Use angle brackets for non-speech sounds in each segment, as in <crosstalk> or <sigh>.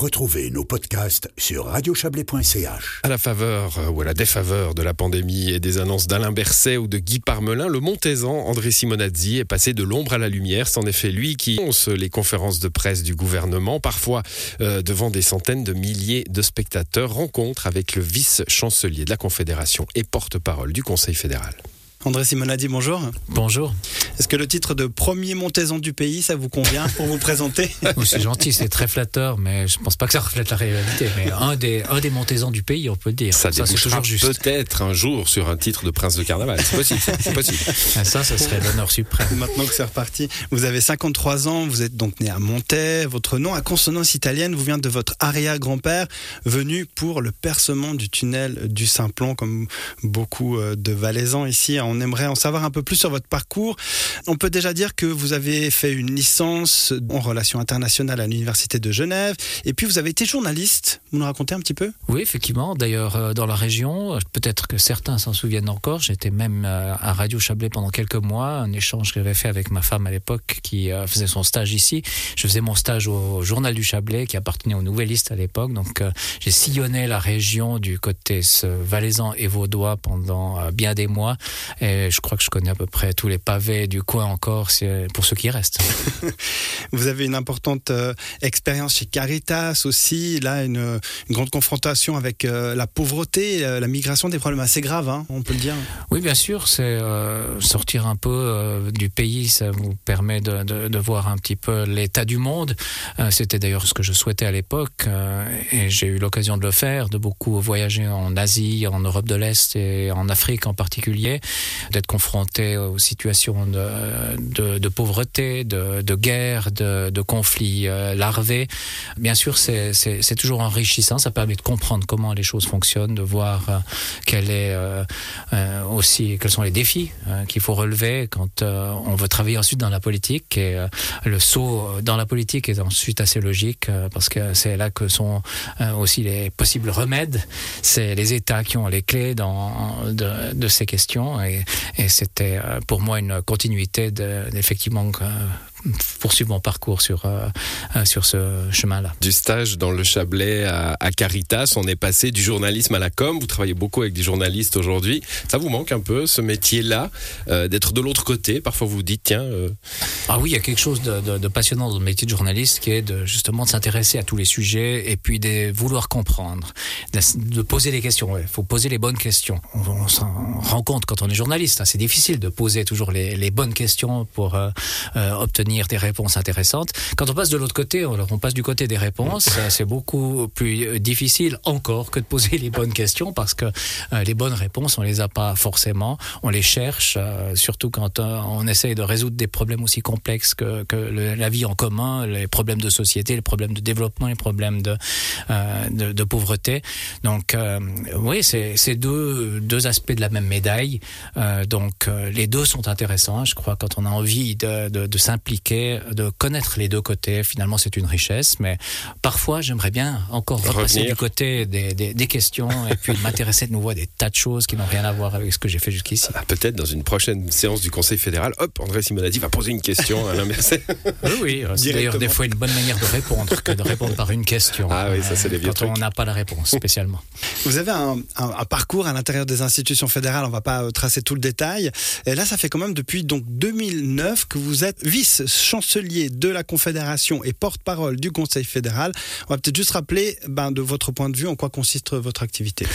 Retrouvez nos podcasts sur radiochablais.ch. À la faveur euh, ou à la défaveur de la pandémie et des annonces d'Alain Berset ou de Guy Parmelin, le Montaisan, André Simonazzi, est passé de l'ombre à la lumière. C'est en effet lui qui annonce les conférences de presse du gouvernement, parfois euh, devant des centaines de milliers de spectateurs. Rencontre avec le vice-chancelier de la Confédération et porte-parole du Conseil fédéral. André Simonadi, bonjour. Bonjour. Est-ce que le titre de premier Montaisan du pays, ça vous convient pour vous présenter <laughs> C'est gentil, c'est très flatteur, mais je ne pense pas que ça reflète la réalité. Mais un des, un des Montaisans du pays, on peut le dire. Ça, ça c'est toujours juste. Peut-être un jour sur un titre de prince de carnaval. C'est possible. C'est possible. <laughs> Ah, ça, ça serait l'honneur suprême. Maintenant que c'est reparti, vous avez 53 ans, vous êtes donc né à Montaix. Votre nom à consonance italienne vous vient de votre arrière-grand-père venu pour le percement du tunnel du Simplon, comme beaucoup euh, de Valaisans ici on aimerait en savoir un peu plus sur votre parcours. On peut déjà dire que vous avez fait une licence en relations internationales à l'Université de Genève, et puis vous avez été journaliste. Vous nous racontez un petit peu? Oui, effectivement. D'ailleurs, euh, dans la région, peut-être que certains s'en souviennent encore, j'étais même euh, à Radio Chablais pendant quelques mois, un échange que j'avais fait avec ma femme à l'époque qui euh, faisait son stage ici. Je faisais mon stage au Journal du Chablais qui appartenait aux Nouvellistes à l'époque, donc j'ai sillonné la région du côté valaisan et vaudois pendant bien des mois. Et je crois que je connais à peu près tous les pavés du coin encore, pour ceux qui restent. <laughs> Vous avez une importante euh, expérience chez Caritas aussi, là une, grande confrontation avec euh, la pauvreté, euh, la migration, des problèmes assez graves, hein, on peut le dire. Oui, bien sûr, c'est sortir un peu du pays, ça vous permet de, de voir un petit peu l'état du monde. C'était d'ailleurs ce que je souhaitais à l'époque, et j'ai eu l'occasion de le faire, de beaucoup voyager en Asie, en Europe de l'Est et en Afrique en particulier d'être confronté aux situations de, pauvreté, de, guerre, de, conflits euh, larvés. Bien sûr, c'est toujours enrichissant. Ça permet de comprendre comment les choses fonctionnent, de voir euh, euh, quels sont les défis qu'il faut relever quand on veut travailler ensuite dans la politique. Et le saut dans la politique est ensuite assez logique parce que c'est là que sont aussi les possibles remèdes. C'est les États qui ont les clés de, ces questions et c'était euh, pour moi une continuité d'effectivement poursuivre mon parcours sur, euh, euh, sur ce chemin-là. Du stage dans le Chablais à, Caritas, on est passé du journalisme à la com. Vous travaillez beaucoup avec des journalistes aujourd'hui. Ça vous manque un peu ce métier-là, euh, d'être de l'autre côté? Parfois vous vous dites, tiens. Ah oui, il y a quelque chose de, passionnant dans le métier de journaliste qui est de, justement de s'intéresser à tous les sujets et puis de vouloir comprendre, de, poser des questions. Il faut poser les bonnes questions. On, s'en rend compte quand on est journaliste. Hein. c'est difficile de poser toujours les, les bonnes questions pour obtenir des réponses intéressantes. Quand on passe de l'autre côté, on passe du côté des réponses, c'est beaucoup plus euh, difficile encore que de poser les bonnes questions parce que euh, les bonnes réponses, on les a pas forcément, on les cherche, euh, surtout quand on essaye de résoudre des problèmes aussi complexes que, la vie en commun, les problèmes de société, les problèmes de développement, les problèmes de, pauvreté. Donc oui, c'est deux, aspects de la même médaille. donc les deux sont intéressants, je crois, quand on a envie de s'impliquer de connaître les deux côtés. Finalement, c'est une richesse, mais parfois, j'aimerais bien encore repasser du côté des, des, questions et puis <laughs> m'intéresser de nouveau à des tas de choses qui n'ont rien à voir avec ce que j'ai fait jusqu'ici. Ah, peut-être dans une prochaine séance du Conseil fédéral, hop, André Simonadi va poser une question à Alain <laughs> oui, oui. C'est d'ailleurs des fois une bonne manière de répondre que de répondre par une question. Ah oui, ça c'est des vieux Quand on n'a pas la réponse, spécialement. <laughs> Vous avez un, un, parcours à l'intérieur des institutions fédérales, on va pas euh, tracer tout le détail. Et là, ça fait quand même depuis donc 2009 que vous êtes vice chancelier de la Confédération et porte-parole du Conseil fédéral. On va peut-être juste rappeler, ben, de votre point de vue, en quoi consiste votre activité.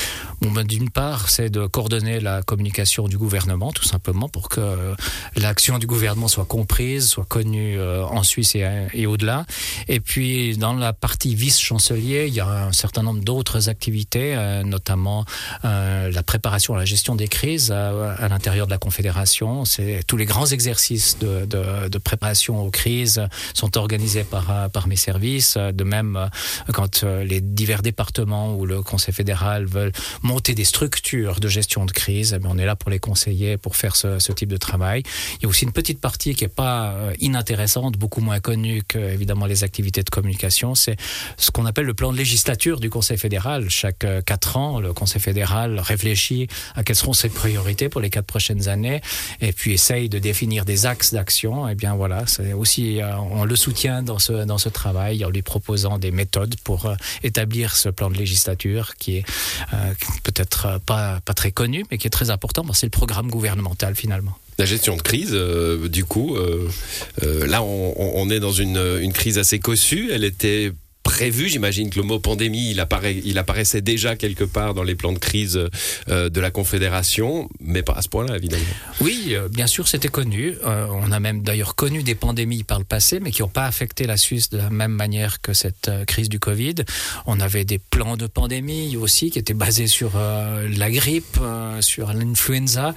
Ben, D'une part, c'est de coordonner la communication du gouvernement, tout simplement, pour que euh, l'action du gouvernement soit comprise, soit connue euh, en Suisse et, au-delà. Et puis, dans la partie vice-chancelier, il y a un certain nombre d'autres activités, euh, notamment la préparation à la gestion des crises à, l'intérieur de la Confédération. C'est tous les grands exercices de préparation aux crises sont organisées par, par mes services. De même, quand euh, les divers départements ou le Conseil fédéral veulent monter des structures de gestion de crise, eh on est là pour les conseiller, pour faire ce, type de travail. Il y a aussi une petite partie qui n'est pas euh, inintéressante, beaucoup moins connue que évidemment les activités de communication. C'est ce qu'on appelle le plan de législature du Conseil fédéral. Chaque euh, quatre ans, le Conseil fédéral réfléchit à quelles seront ses priorités pour les quatre prochaines années et puis essaye de définir des axes d'action. Et eh bien voilà, Aussi, on le soutient dans ce, dans ce travail en lui proposant des méthodes pour établir ce plan de législature qui est peut-être pas, pas très connu, mais qui est très important. C'est le programme gouvernemental finalement. La gestion de crise, du coup, là, on, on, est dans une, une crise assez cossue. Elle était prévu. J'imagine que le mot pandémie, il, apparaît, il apparaissait déjà quelque part dans les plans de crise euh, de la Confédération, mais pas à ce point-là, évidemment. Oui, euh, bien sûr, c'était connu. Euh, on a même d'ailleurs connu des pandémies par le passé, mais qui n'ont pas affecté la Suisse de la même manière que cette crise du Covid. On avait des plans de pandémie aussi qui étaient basés sur la grippe, sur l'influenza,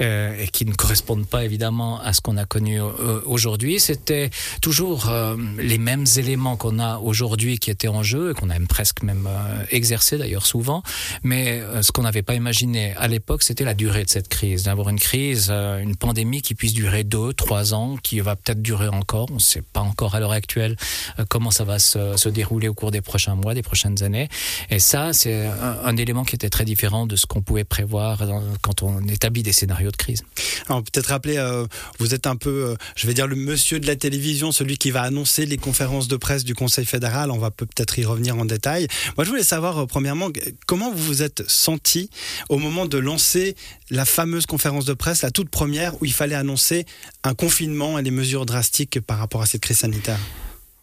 et qui ne correspondent pas évidemment à ce qu'on a connu aujourd'hui. C'était toujours les mêmes éléments qu'on a aujourd'hui qui était en jeu et qu'on a même presque même euh, exercé d'ailleurs souvent. Mais euh, ce qu'on n'avait pas imaginé à l'époque, c'était la durée de cette crise, d'avoir une crise, euh, une pandémie qui puisse durer deux, trois ans, qui va peut-être durer encore. On ne sait pas encore à l'heure actuelle comment ça va se, se, dérouler au cours des prochains mois, des prochaines années. Et ça, c'est un, élément qui était très différent de ce qu'on pouvait prévoir quand on établit des scénarios de crise. Alors peut-être rappeler, vous êtes un peu, je vais dire, le monsieur de la télévision, celui qui va annoncer les conférences de presse du Conseil fédéral va peut-être y revenir en détail. Moi, je voulais savoir, euh, premièrement, comment vous vous êtes senti au moment de lancer la fameuse conférence de presse, la toute première, où il fallait annoncer un confinement et les mesures drastiques par rapport à cette crise sanitaire?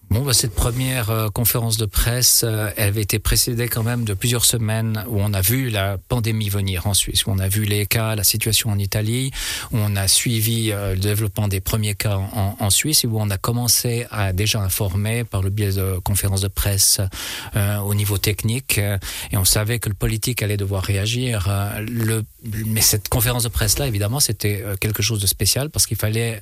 Bon, bah, cette première euh, conférence de presse, euh, elle avait été précédée quand même de plusieurs semaines où on a vu la pandémie venir en Suisse, où on a vu les cas, la situation en Italie, où on a suivi euh, le développement des premiers cas en, Suisse et où on a commencé à déjà informer par le biais de conférences de presse au niveau technique et on savait que le politique allait devoir réagir. mais cette conférence de presse-là, évidemment, c'était quelque chose de spécial parce qu'il fallait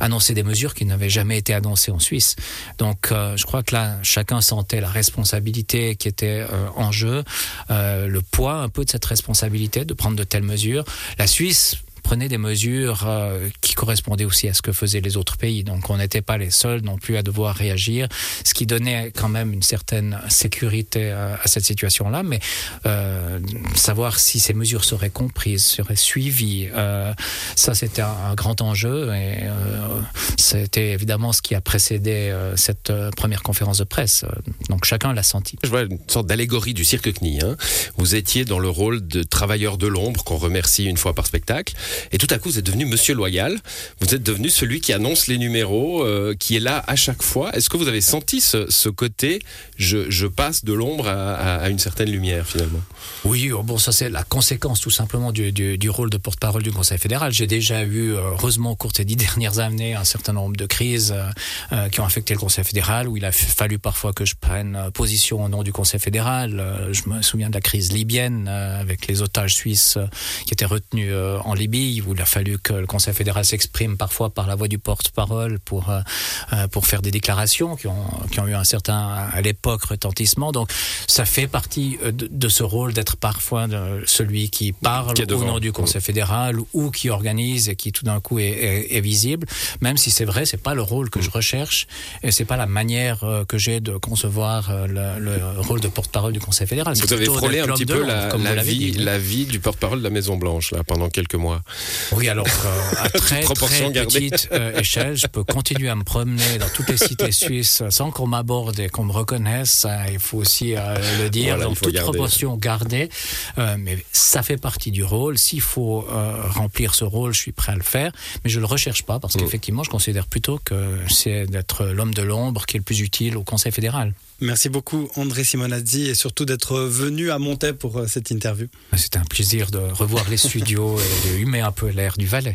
annoncer des mesures qui n'avaient jamais été annoncées en Suisse. Donc, euh, je crois que là, chacun sentait la responsabilité qui était euh, en jeu, euh, le poids un peu de cette responsabilité de prendre de telles mesures. La Suisse prenait des mesures euh, qui correspondaient aussi à ce que faisaient les autres pays. Donc on n'était pas les seuls non plus à devoir réagir, ce qui donnait quand même une certaine sécurité à, à cette situation-là. Mais euh, savoir si ces mesures seraient comprises, seraient suivies, euh, ça c'était un, un, grand enjeu et euh, c'était évidemment ce qui a précédé euh, cette euh, première conférence de presse. Donc chacun l'a senti. Je vois une sorte d'allégorie du cirque CNI. Hein. Vous étiez dans le rôle de travailleur de l'ombre qu'on remercie une fois par spectacle. Et tout à coup, vous êtes devenu Monsieur Loyal. Vous êtes devenu celui qui annonce les numéros, euh, qui est là à chaque fois. Est-ce que vous avez senti ce, ce côté je, je, passe de l'ombre à, à, à, une certaine lumière finalement? Oui, oh, bon, ça c'est la conséquence tout simplement du, du, du rôle de porte-parole du Conseil fédéral. J'ai déjà eu, euh, heureusement, au cours des dix <laughs> dernières années, un certain nombre de crises euh, euh, qui ont affecté le Conseil fédéral, où il a fallu parfois que je prenne euh, position au nom du Conseil fédéral. Je me souviens de la crise libyenne avec les otages suisses qui étaient retenus en Libye où il a fallu que le Conseil fédéral s'exprime parfois par la voix du porte-parole pour, pour faire des déclarations qui ont, qui ont eu un certain, à l'époque, retentissement. Donc, ça fait partie de, de ce rôle d'être parfois celui qui parle qui au nom du Conseil fédéral ou qui organise et qui tout d'un coup est, est, est, visible, même si c'est vrai, c'est pas le rôle que je recherche et c'est pas la manière euh, que j'ai de concevoir le, le rôle de porte-parole du Conseil fédéral. Vous avez frôlé un petit peu la, la vie, la vie du porte-parole de la Maison Blanche là pendant quelques mois. Oui, alors euh, <laughs> à très, très petite euh, échelle, je peux continuer à me promener dans toutes les cités <laughs> suisses sans qu'on m'aborde et qu'on me reconnaisse. Il faut aussi euh, le dire, voilà, dans toute garder. proportion gardée. Euh, mais ça fait partie du rôle. S'il faut euh, remplir ce rôle, je suis prêt à le faire. Mais je le recherche pas parce mmh. qu'effectivement, je considère plutôt que c'est d'être l'homme de l'ombre qui est le plus utile au Conseil fédéral. Merci beaucoup André Simonazzi et surtout d'être venu à Montaix pour euh, cette interview. C'était un plaisir de revoir les <laughs> studios et de humer un peu l'air du Valais.